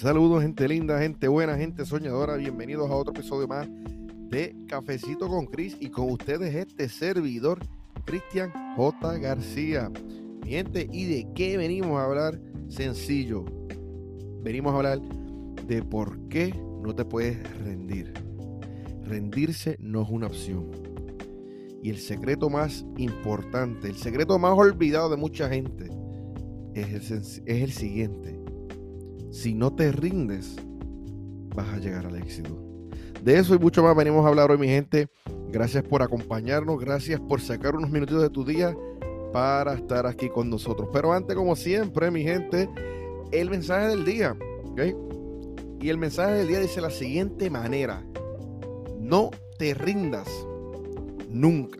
Saludos, gente linda, gente buena, gente soñadora. Bienvenidos a otro episodio más de Cafecito con Cris y con ustedes este servidor, Cristian J. García. Mi gente, ¿y de qué venimos a hablar? Sencillo. Venimos a hablar de por qué no te puedes rendir. Rendirse no es una opción. Y el secreto más importante, el secreto más olvidado de mucha gente es el, es el siguiente si no te rindes, vas a llegar al éxito. De eso y mucho más venimos a hablar hoy, mi gente. Gracias por acompañarnos, gracias por sacar unos minutitos de tu día para estar aquí con nosotros. Pero antes, como siempre, mi gente, el mensaje del día. Y el mensaje del día dice la siguiente manera. No te rindas nunca.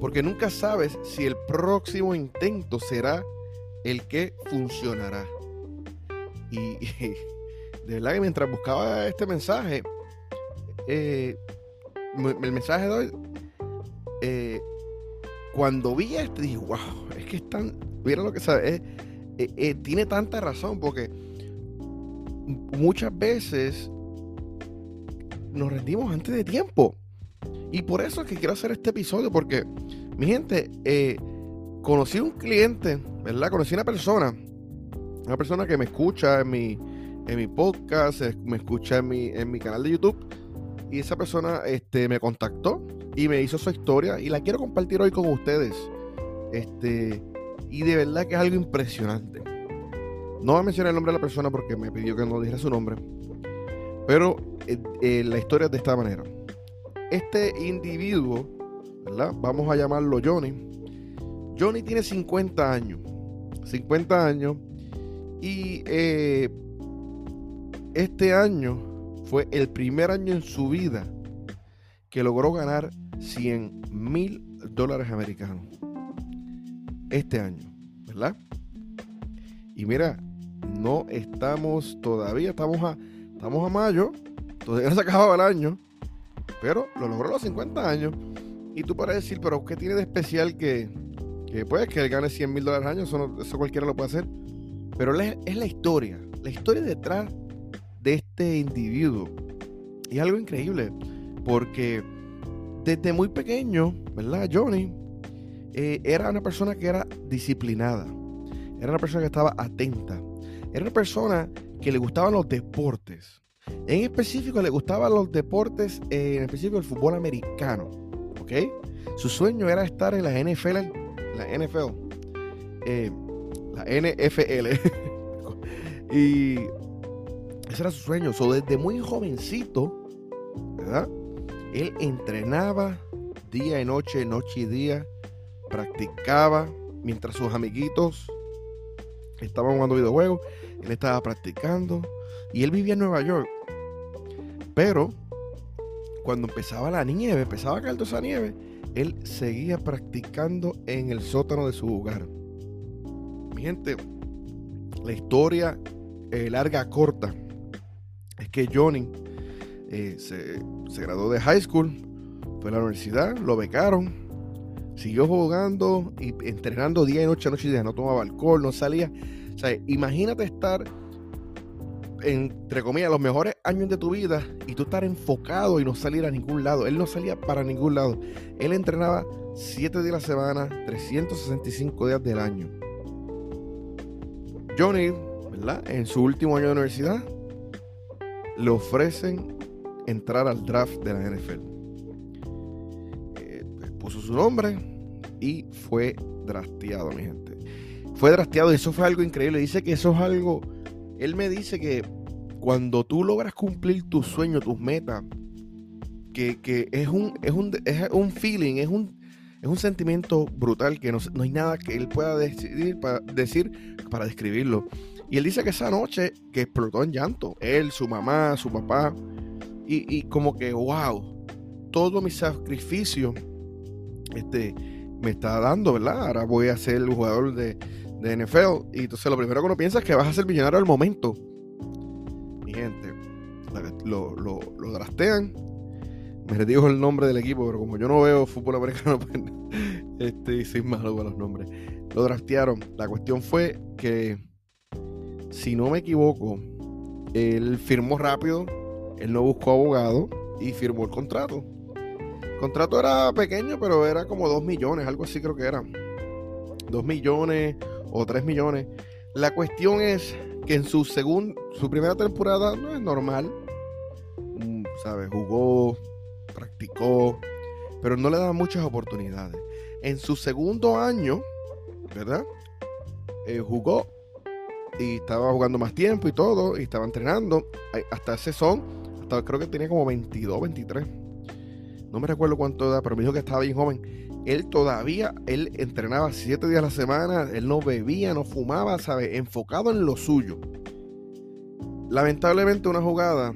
Porque nunca sabes si el próximo intento será el que funcionará. Y, de verdad que mientras buscaba este mensaje, eh, el mensaje de hoy, eh, cuando vi esto, dije, wow, es que es tan, mira lo que sabe, eh, tiene tanta razón, porque muchas veces nos rendimos antes de tiempo. Y por eso es que quiero hacer este episodio, porque, mi gente, conocí un cliente, ¿verdad? Conocí una persona una persona que me escucha en mi, en mi podcast, me escucha en mi, en mi canal de YouTube. Y esa persona este, me contactó y me hizo su historia y la quiero compartir hoy con ustedes. Este, y de verdad que es algo impresionante. No voy a mencionar el nombre de la persona porque me pidió que no dijera su nombre. Pero eh, eh, la historia es de esta manera. Este individuo, ¿verdad? Vamos a llamarlo Johnny. Johnny tiene 50 años. 50 años y eh, este año fue el primer año en su vida que logró ganar 100 mil dólares americanos. Este año, ¿verdad? Y mira, no estamos todavía, estamos a, estamos a mayo, todavía no se acababa el año, pero lo logró a los 50 años. Y tú puedes decir, pero ¿qué tiene de especial que, que pues, que él gane 100 mil dólares al año? Eso, eso cualquiera lo puede hacer. Pero es la historia, la historia detrás de este individuo. Y es algo increíble, porque desde muy pequeño, ¿verdad? Johnny eh, era una persona que era disciplinada, era una persona que estaba atenta, era una persona que le gustaban los deportes. En específico le gustaban los deportes, eh, en específico el fútbol americano, ¿ok? Su sueño era estar en la NFL, la NFL. Eh, la NFL. y ese era su sueño. So, desde muy jovencito, ¿verdad? Él entrenaba día y noche, noche y día, practicaba mientras sus amiguitos estaban jugando videojuegos, él estaba practicando y él vivía en Nueva York. Pero cuando empezaba la nieve, empezaba a caer toda esa nieve, él seguía practicando en el sótano de su hogar. Mi gente, la historia eh, larga, corta, es que Johnny eh, se, graduó de high school, fue a la universidad, lo becaron, siguió jugando y entrenando día y noche, noche y día, no tomaba alcohol, no salía. Imagínate estar entre comillas, los mejores años de tu vida y tú estar enfocado y no salir a ningún lado. Él no salía para ningún lado. Él entrenaba 7 días a la semana, 365 días del año. Johnny, ¿verdad? En su último año de universidad, le ofrecen entrar al draft de la NFL. Eh, pues, puso su nombre y fue drafteado, mi gente. Fue drafteado y eso fue algo increíble. Dice que eso es algo. Él me dice que cuando tú logras cumplir tus sueños, tus metas, que, es, un, es, un, es un feeling, es un, es un sentimiento brutal que no, hay nada que él pueda decidir para, decir para describirlo. Y él dice que esa noche que explotó en llanto, él, su mamá, su papá, y, como que, wow, todo mi sacrificio este, me está dando, ¿verdad? Ahora voy a ser el jugador de, de NFL. Y entonces lo primero que uno piensa es que vas a ser millonario al momento. Mi gente, lo, lo, lo me dijo el nombre del equipo, pero como yo no veo fútbol americano, pues, este, soy malo con los nombres. Lo draftearon. La cuestión fue que, si no me equivoco, Él firmó rápido, él no buscó abogado y firmó el contrato. El contrato era pequeño, pero era como 2 millones, algo así creo que era. 2 millones o 3 millones. La cuestión es que en su segunda, su primera temporada no es normal. Mm, ¿Sabes? Jugó, practicó, pero no le daban muchas oportunidades. En su segundo año, ¿verdad? Eh, jugó y estaba jugando más tiempo y todo, y estaba entrenando. Hasta ese son, hasta creo que tenía como 22, 23. No me recuerdo cuánto edad, pero me dijo que estaba bien joven. Él todavía, él entrenaba siete días a la semana, él no bebía, no fumaba, ¿sabes? Enfocado en lo suyo. Lamentablemente una jugada,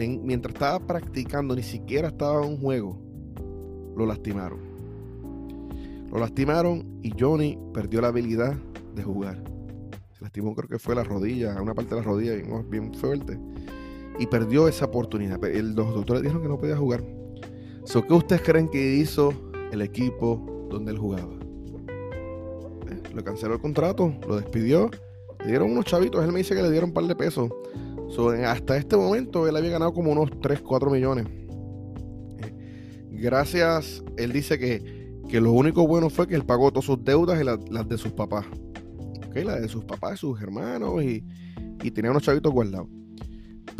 en, mientras estaba practicando, ni siquiera estaba en un juego, lo lastimaron. Lo lastimaron y Johnny perdió la habilidad de jugar lastimó creo que fue la rodilla, una parte de la rodilla bien, fuerte. Y perdió esa oportunidad. El, los doctores dijeron que no podía jugar. So, ¿Qué ustedes creen que hizo el equipo donde él jugaba? Eh, le canceló el contrato, lo despidió, le dieron unos chavitos, él me dice que le dieron un par de pesos. Hasta este momento él había ganado como unos 3, 4 millones. Eh, gracias, él dice que, que lo único bueno fue que él pagó todas sus deudas y las de sus papás la de sus papás, sus hermanos y, tenía unos chavitos guardados.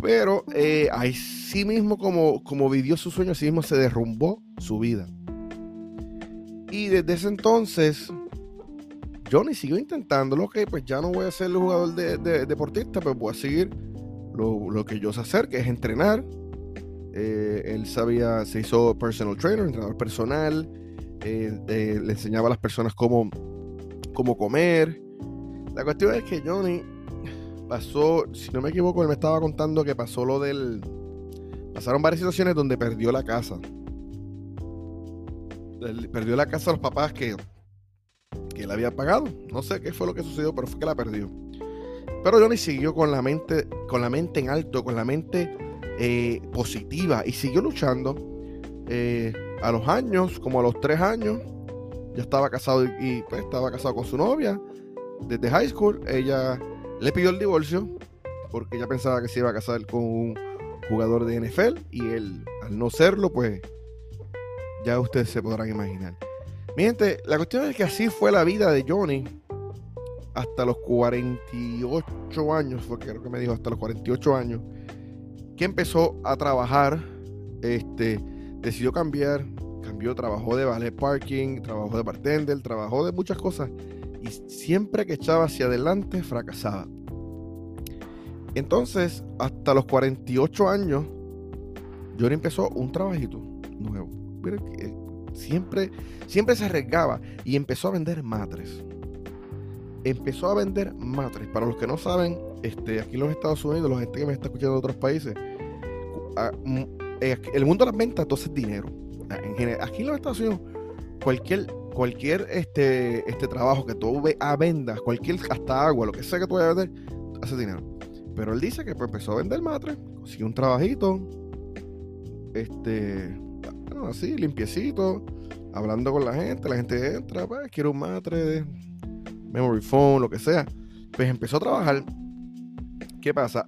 Pero eh, así mismo como, como vivió su sueño, así mismo se derrumbó su vida. Y desde ese entonces, Johnny siguió intentándolo, que pues ya no voy a ser el jugador de, deportista, pero voy a seguir lo, que yo sé hacer, que es entrenar. Eh, él sabía, se hizo personal trainer, entrenador personal, eh, le enseñaba a las personas cómo, cómo comer, la cuestión es que Johnny pasó, si no me equivoco, él me estaba contando que pasó lo del. Pasaron varias situaciones donde perdió la casa. perdió la casa a los papás que, que él había pagado. No sé qué fue lo que sucedió, pero fue que la perdió. Pero Johnny siguió con la mente, con la mente en alto, con la mente eh, positiva y siguió luchando. Eh, a los años, como a los tres años, ya estaba casado y, pues, estaba casado con su novia desde high school, ella le pidió el divorcio porque ella pensaba que se iba a casar con un jugador de NFL y él, al no serlo, pues ya ustedes se podrán imaginar. Mi la cuestión es que así fue la vida de Johnny hasta los 48 años, fue que creo que me dijo, hasta los 48 años, que empezó a trabajar, este, decidió cambiar, cambió, trabajó de ballet parking, trabajó de bartender, trabajó de muchas cosas y siempre que echaba hacia adelante fracasaba. Entonces, hasta los 48 años, Johnny empezó un trabajito nuevo. siempre, siempre se arriesgaba y empezó a vender matres. Empezó a vender matres. Para los que no saben, este, aquí en los Estados Unidos, la gente que me está escuchando de otros países, ah, mm, eh, el mundo de las ventas entonces es dinero. aquí en los Estados Unidos, cualquier cualquier este, este trabajo que tú a vendas, cualquier hasta agua, lo que sea que tú vayas a vender, hace dinero. Pero él dice que pues, empezó a vender matre, consiguió un trabajito, este, así, limpiecito, hablando con la gente, la gente entra, pues, quiere un matre, memory phone, lo que sea. Pues empezó a trabajar. ¿Qué pasa?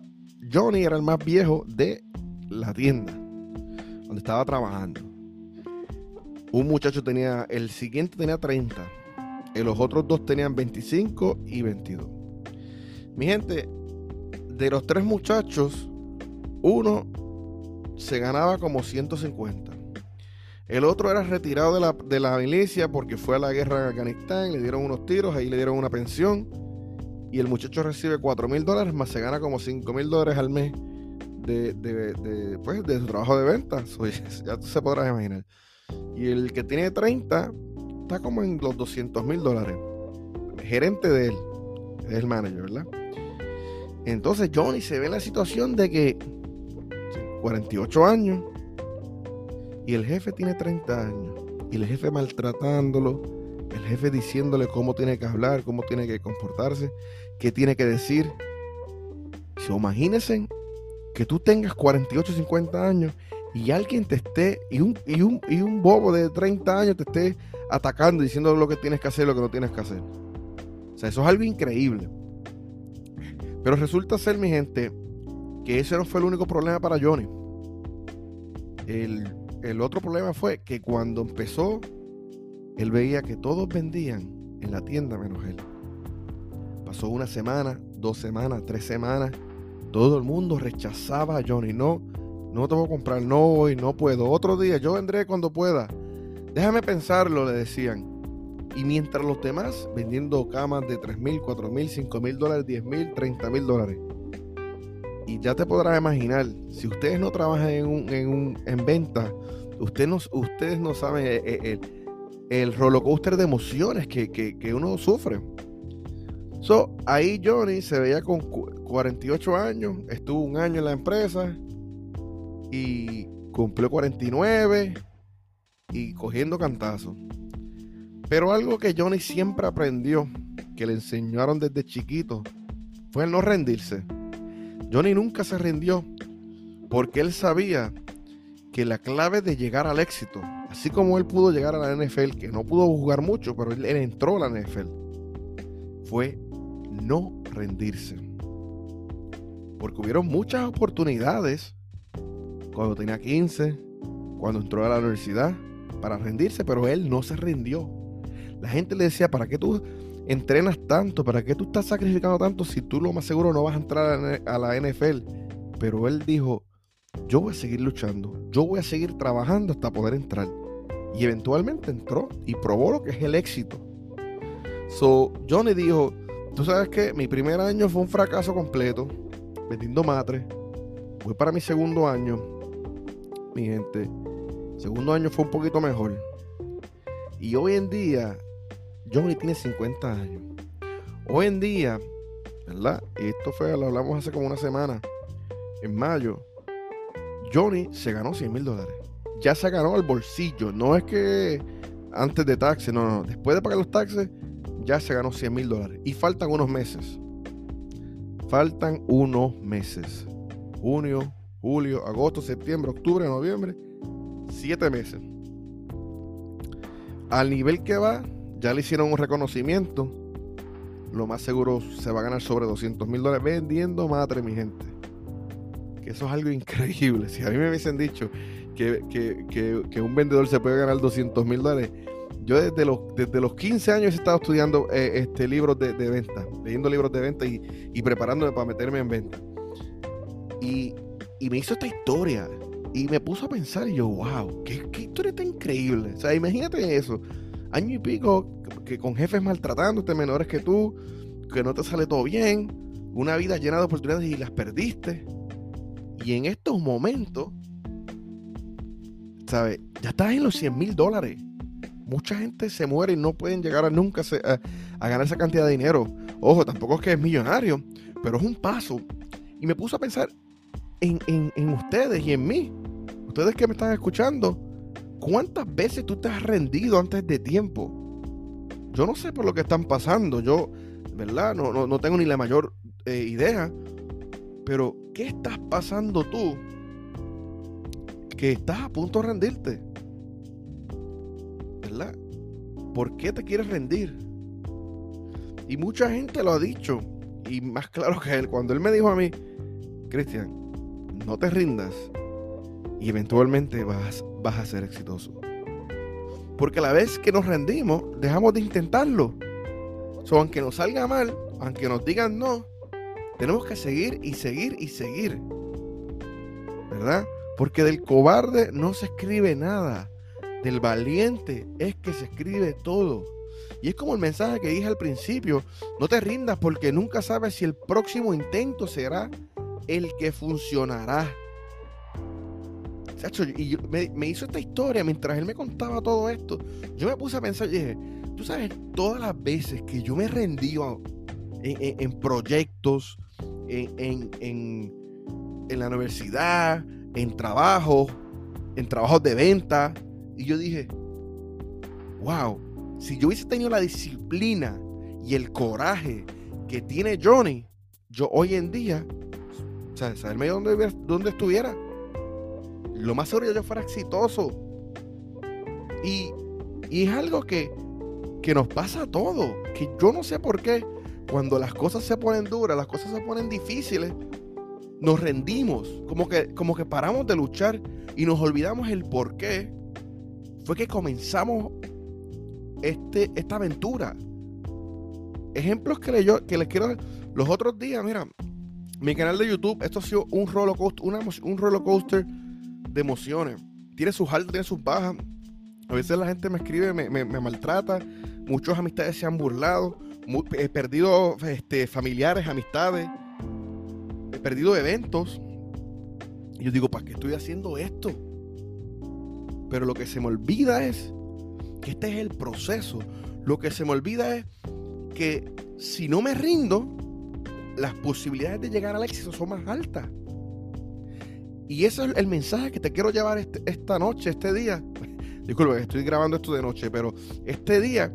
Johnny era el más viejo de la tienda donde estaba trabajando. Un muchacho tenía, el siguiente tenía 30. Y los otros dos tenían 25 y 22. Mi gente, de los tres muchachos, uno se ganaba como 150. El otro era retirado de la, de la milicia porque fue a la guerra en Afganistán, le dieron unos tiros, ahí le dieron una pensión. Y el muchacho recibe 4 mil dólares, más se gana como 5 mil dólares al mes de, de, pues, de su trabajo de ventas. ya tú se podrás imaginar. Y el que tiene 30 está como en los 200 mil dólares. gerente de él, es el manager, ¿verdad? Entonces Johnny se ve en la situación de que 48 años y el jefe tiene 30 años y el jefe maltratándolo, el jefe diciéndole cómo tiene que hablar, cómo tiene que comportarse, qué tiene que decir. Si imagínense que tú tengas 48, 50 años y alguien te esté, y un, y un, y un bobo de 30 años te esté atacando, diciendo lo que tienes que hacer, lo que no tienes que hacer. O sea, eso es algo increíble. Pero resulta ser, mi gente, que ese no fue el único problema para Johnny. El, el otro problema fue que cuando empezó, él veía que todos vendían en la tienda menos él. Pasó una semana, dos semanas, tres semanas. Todo el mundo rechazaba a Johnny. No, no te voy a comprar, no hoy, no puedo. Otro día, yo vendré cuando pueda. Déjame pensarlo, le decían. Y mientras los demás vendiendo camas de 3 mil, 4 mil, 5 mil dólares, 10 mil, 30 mil dólares. Y ya te podrás imaginar, si ustedes no trabajan en, un, en, un, en venta, usted no, ustedes no saben el, el, el rollercoaster de emociones que, que, que, uno sufre. So, ahí Johnny se veía con 48 años, estuvo un año en la empresa y cumplió 49 y cogiendo cantazos. Pero algo que Johnny siempre aprendió, que le enseñaron desde chiquito, fue el no rendirse. Johnny nunca se rindió porque él sabía que la clave de llegar al éxito, así como él pudo llegar a la NFL, que no pudo jugar mucho, pero él, él entró a la NFL, fue no rendirse. Porque hubieron muchas oportunidades cuando tenía 15, cuando entró a la universidad, para rendirse, pero él no se rindió. La gente le decía, ¿para qué tú entrenas tanto? ¿Para qué tú estás sacrificando tanto si tú lo más seguro no vas a entrar a la NFL? Pero él dijo, yo voy a seguir luchando, yo voy a seguir trabajando hasta poder entrar. Y eventualmente entró y probó lo que es el éxito. So, Johnny dijo, tú sabes que mi primer año fue un fracaso completo, vendiendo matre. Voy para mi segundo año, mi gente. Segundo año fue un poquito mejor. Y hoy en día, Johnny tiene 50 años. Hoy en día, ¿verdad? Esto fue, lo hablamos hace como una semana. En mayo, Johnny se ganó 100 mil dólares. Ya se ganó al bolsillo. No es que antes de taxes, no, no. Después de pagar los taxes, ya se ganó 100 mil dólares. Y faltan unos meses. Faltan unos meses. Junio, julio, agosto, septiembre, octubre, noviembre siete meses. Al nivel que va, ya le hicieron un reconocimiento. Lo más seguro se va a ganar sobre 200 mil dólares vendiendo madre, mi gente. Que eso es algo increíble. Si a mí me hubiesen dicho que, que, un vendedor se puede ganar 200 mil dólares, yo desde los, desde los 15 años he estado estudiando eh, este, libros de, de, venta, leyendo libros de venta y, y, preparándome para meterme en venta. Y, y me hizo esta historia y me puso a pensar y yo, wow, qué, qué historia tan increíble. O sea, imagínate eso. Año y pico que con jefes maltratándote, menores que tú, que no te sale todo bien, una vida llena de oportunidades y las perdiste. Y en estos momentos, ¿sabes? Ya estás en los 100 mil dólares. Mucha gente se muere y no pueden llegar a nunca a, ganar esa cantidad de dinero. Ojo, tampoco es que es millonario, pero es un paso. Y me puso a pensar en, en, en ustedes y en mí ustedes que me están escuchando, ¿cuántas veces tú te has rendido antes de tiempo? Yo no sé por lo que están pasando, yo, ¿verdad? No, no, no tengo ni la mayor eh, idea, pero ¿qué estás pasando tú que estás a punto de rendirte? ¿Verdad? ¿Por qué te quieres rendir? Y mucha gente lo ha dicho, y más claro que él, cuando él me dijo a mí, Cristian, no te rindas, y eventualmente vas, vas a ser exitoso. Porque a la vez que nos rendimos, dejamos de intentarlo. So, aunque nos salga mal, aunque nos digan no, tenemos que seguir y seguir y seguir. ¿Verdad? Porque del cobarde no se escribe nada. Del valiente es que se escribe todo. Y es como el mensaje que dije al principio, no te rindas porque nunca sabes si el próximo intento será el que funcionará y me, hizo esta historia mientras él me contaba todo esto. Yo me puse a pensar y dije, tú sabes, todas las veces que yo me rendí en, en, proyectos, en, en, la universidad, en trabajo, en trabajos de venta, y yo dije, wow, si yo hubiese tenido la disciplina y el coraje que tiene Johnny, yo hoy en día, o sea, saberme dónde, dónde estuviera lo más seguro yo fuera exitoso. Y, y es algo que, que nos pasa a todos, que yo no sé por qué, cuando las cosas se ponen duras, las cosas se ponen difíciles, nos rendimos, como que, como que paramos de luchar y nos olvidamos el por qué fue que comenzamos este, esta aventura. Ejemplos que, yo, que les quiero. Los otros días, mira, mi canal de YouTube, esto ha sido un roller coaster, un roller coaster de emociones. Tiene sus altas, tiene sus bajas. A veces la gente me escribe, me, maltrata. Muchas amistades se han burlado. he perdido este, familiares, amistades. He perdido eventos. Y yo digo, ¿para qué estoy haciendo esto? Pero lo que se me olvida es que este es el proceso. Lo que se me olvida es que si no me rindo, las posibilidades de llegar al éxito son más altas. Y ese es el mensaje que te quiero llevar este, esta noche, este día. Disculpe, estoy grabando esto de noche, pero este día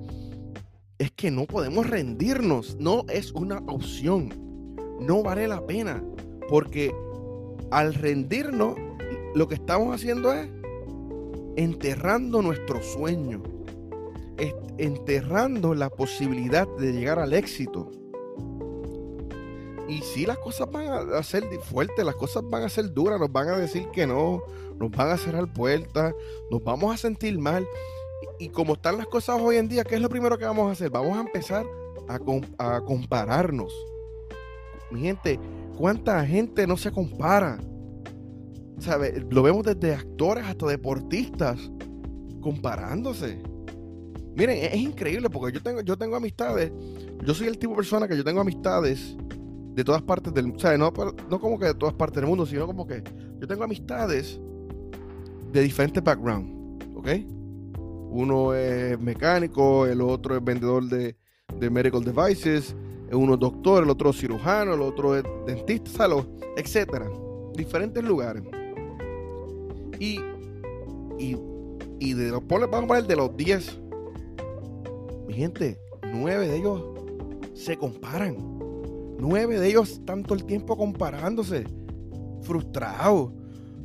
es que no podemos rendirnos. No es una opción. No vale la pena. Porque al rendirnos, lo que estamos haciendo es enterrando nuestro sueño enterrando la posibilidad de llegar al éxito. Y si las cosas van a ser fuertes, las cosas van a ser duras, nos van a decir que no, nos van a cerrar puertas, nos vamos a sentir mal. Y, como están las cosas hoy en día, ¿qué es lo primero que vamos a hacer? Vamos a empezar a, a compararnos. Mi gente, ¿cuánta gente no se compara? ¿Sabe? Lo vemos desde actores hasta deportistas comparándose. Miren, es, increíble porque yo tengo, yo tengo amistades. Yo soy el tipo de persona que yo tengo amistades de todas partes del mundo. Sea, no, no como que de todas partes del mundo, sino como que yo tengo amistades de diferentes backgrounds. ¿Ok? Uno es mecánico, el otro es vendedor de, de medical devices, uno es doctor, el otro es cirujano, el otro es dentista, etcétera. Diferentes lugares. Y, y, y de los, vamos a poner de los 10 mi gente, nueve de ellos se comparan. Nueve de ellos tanto el tiempo comparándose, frustrados,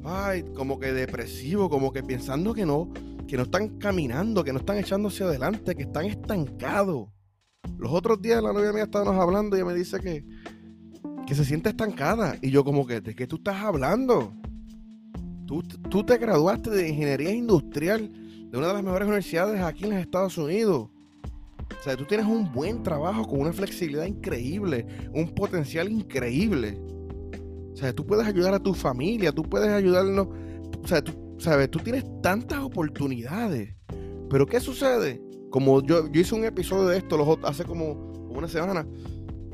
ay, como que depresivos, como que pensando que no, que no están caminando, que no están echándose adelante, que están estancados. Los otros días la novia mía estábamos hablando y ella me dice que, que se siente estancada. Y yo como que, ¿de qué tú estás hablando? Tú, tú te graduaste de ingeniería industrial de una de las mejores universidades aquí en los Estados Unidos. O sea, tú tienes un buen trabajo con una flexibilidad increíble, un potencial increíble. O sea, tú puedes ayudar a tu familia, tú puedes ayudarnos. O sea, tú, sabes, tú tienes tantas oportunidades. Pero ¿qué sucede? Como yo, yo hice un episodio de esto los, hace como una semana.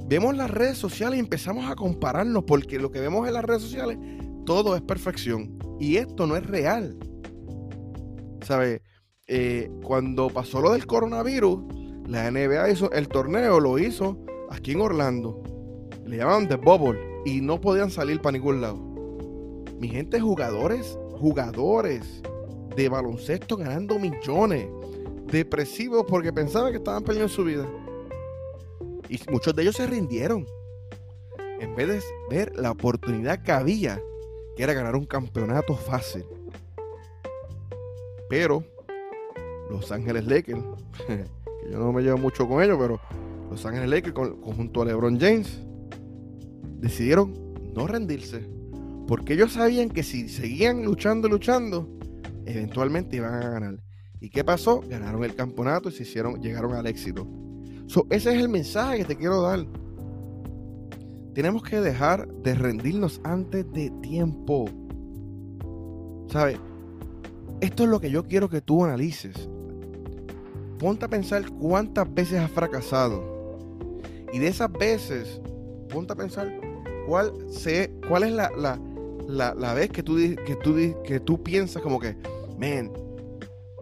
Vemos las redes sociales y empezamos a compararnos porque lo que vemos en las redes sociales, todo es perfección. Y esto no es real. ¿Sabes? Eh, cuando pasó lo del coronavirus, la NBA hizo el torneo, lo hizo aquí en Orlando. Le llamaban The Bubble y no podían salir para ningún lado. Mi gente, jugadores, jugadores de baloncesto ganando millones, depresivos porque pensaban que estaban perdiendo su vida. Y muchos de ellos se rindieron. En vez de ver la oportunidad que había, que era ganar un campeonato fácil. Pero Los Ángeles Lakers yo no me llevo mucho con ellos, pero Los Ángeles Lakers, junto a LeBron James, decidieron no rendirse. Porque ellos sabían que si seguían luchando y luchando, eventualmente iban a ganar. ¿Y qué pasó? Ganaron el campeonato y se hicieron, llegaron al éxito. ese es el mensaje que te quiero dar. Tenemos que dejar de rendirnos antes de tiempo. ¿Sabes? Esto es lo que yo quiero que tú analices ponte a pensar cuántas veces has fracasado. Y de esas veces, ponte a pensar cuál, se, cuál es la, la, vez que tú, que, tú, que tú piensas como que, man,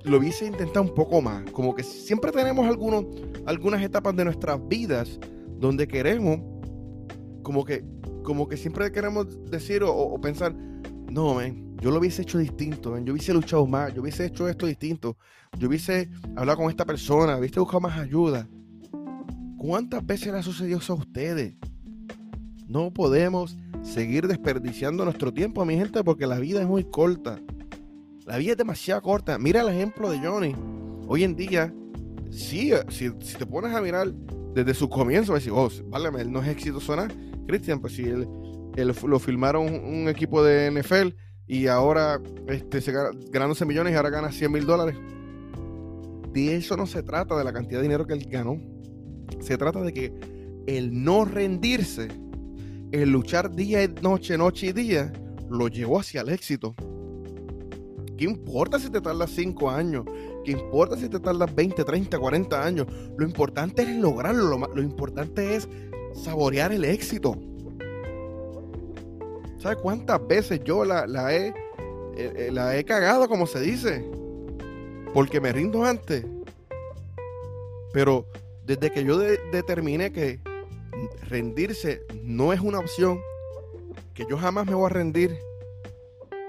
lo hubiese intentado un poco más. Como que siempre tenemos algunos, algunas etapas de nuestras vidas donde queremos, como que, como que siempre queremos decir o, pensar, no, man, yo lo hubiese hecho distinto, yo hubiese luchado más, yo hubiese hecho esto distinto, yo hubiese hablado con esta persona, hubiese buscado más ayuda. ¿Cuántas veces le ha sucedido eso a ustedes? No podemos seguir desperdiciando nuestro tiempo, mi gente, porque la vida es muy corta. La vida es demasiado corta. Mira el ejemplo de Johnny. Hoy en día, sí, si, te pones a mirar desde su comienzo, vas a decir, oh, vale, él no es exitoso nada. Cristian, pues si él lo filmaron un equipo de NFL y ahora este, se ganándose millones y ahora gana 100 mil dólares. De eso no se trata, de la cantidad de dinero que él ganó. Se trata de que el no rendirse, el luchar día y noche, noche y día, lo llevó hacia el éxito. ¿Qué importa si te tardas 5 años? ¿Qué importa si te tardas 20, 30, 40 años? Lo importante es lograrlo. Lo, lo importante es saborear el éxito. ¿Sabes cuántas veces yo la, he, eh, eh, la he cagado, como se dice? Porque me rindo antes. Pero desde que yo determiné que rendirse no es una opción, que yo jamás me voy a rendir.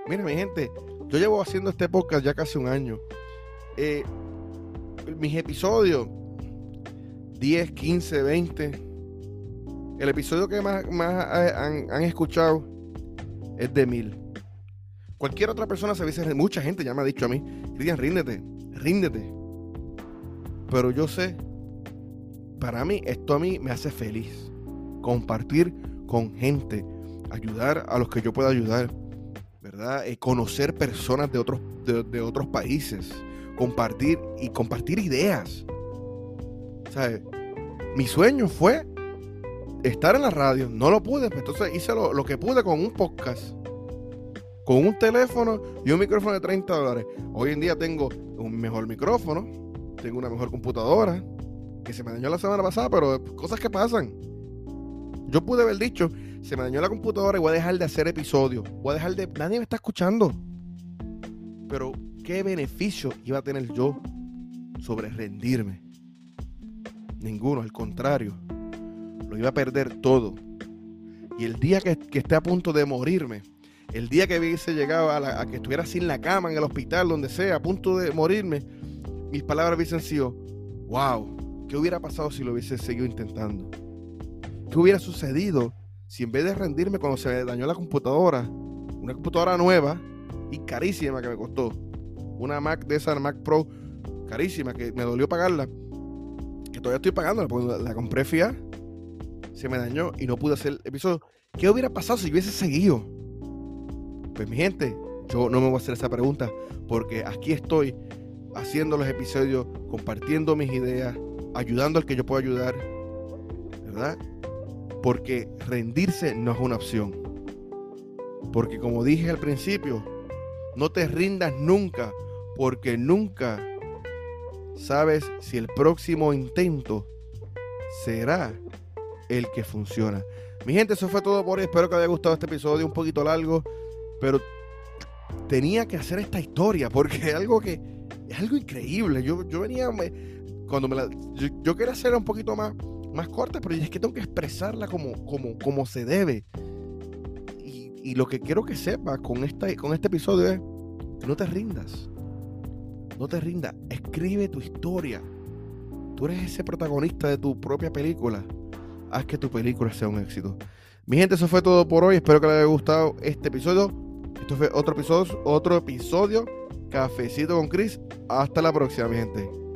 Mira, mi gente, yo llevo haciendo este podcast ya casi un año. Eh, mis episodios, 10, 15, 20. El episodio que más, han, escuchado es de mil. Cualquier otra persona se dice, mucha gente ya me ha dicho a mí, Cristian, ríndete, ríndete. Pero yo sé, para mí, esto a mí me hace feliz. Compartir con gente, ayudar a los que yo pueda ayudar, ¿verdad? Eh, conocer personas de otros, de, otros países, compartir y compartir ideas. ¿Sabes? Mi sueño fue estar en la radio. No lo pude, entonces hice lo, que pude con un podcast. Con un teléfono y un micrófono de 30 dólares. Hoy en día tengo un mejor micrófono, tengo una mejor computadora, que se me dañó la semana pasada, pero cosas que pasan. Yo pude haber dicho, se me dañó la computadora y voy a dejar de hacer episodios. Voy a dejar de... Nadie me está escuchando. Pero, ¿qué beneficio iba a tener yo sobre rendirme? Ninguno, al contrario lo iba a perder todo. Y el día que, esté a punto de morirme, el día que hubiese llegado a, que estuviera sin la cama en el hospital, donde sea, a punto de morirme, mis palabras hubiesen sido, wow, ¿qué hubiera pasado si lo hubiese seguido intentando? ¿Qué hubiera sucedido si en vez de rendirme cuando se me dañó la computadora, una computadora nueva y carísima que me costó, una Mac de esa Mac Pro carísima que me dolió pagarla, que todavía estoy pagándola porque la compré fía se me dañó y no pude hacer el episodio. ¿Qué hubiera pasado si hubiese seguido? Pues mi gente, yo no me voy a hacer esa pregunta porque aquí estoy haciendo los episodios, compartiendo mis ideas, ayudando al que yo pueda ayudar, ¿verdad? Porque rendirse no es una opción. Porque como dije al principio, no te rindas nunca, porque nunca sabes si el próximo intento será el que funciona. Mi gente, eso fue todo por hoy. Espero que haya gustado este episodio, un poquito largo, pero tenía que hacer esta historia porque es algo que es algo increíble. Yo, yo venía, cuando me la, yo, quería hacerla un poquito más, más corta, pero es que tengo que expresarla como, como, como se debe. Y, y lo que quiero que sepas con, con este episodio es no te rindas. No te rindas. Escribe tu historia. Tú eres ese protagonista de tu propia película haz que tu película sea un éxito. Mi gente, eso fue todo por hoy. Espero que les haya gustado este episodio. Esto fue otro episodio, otro episodio. Cafecito con Chris. Hasta la próxima, mi gente.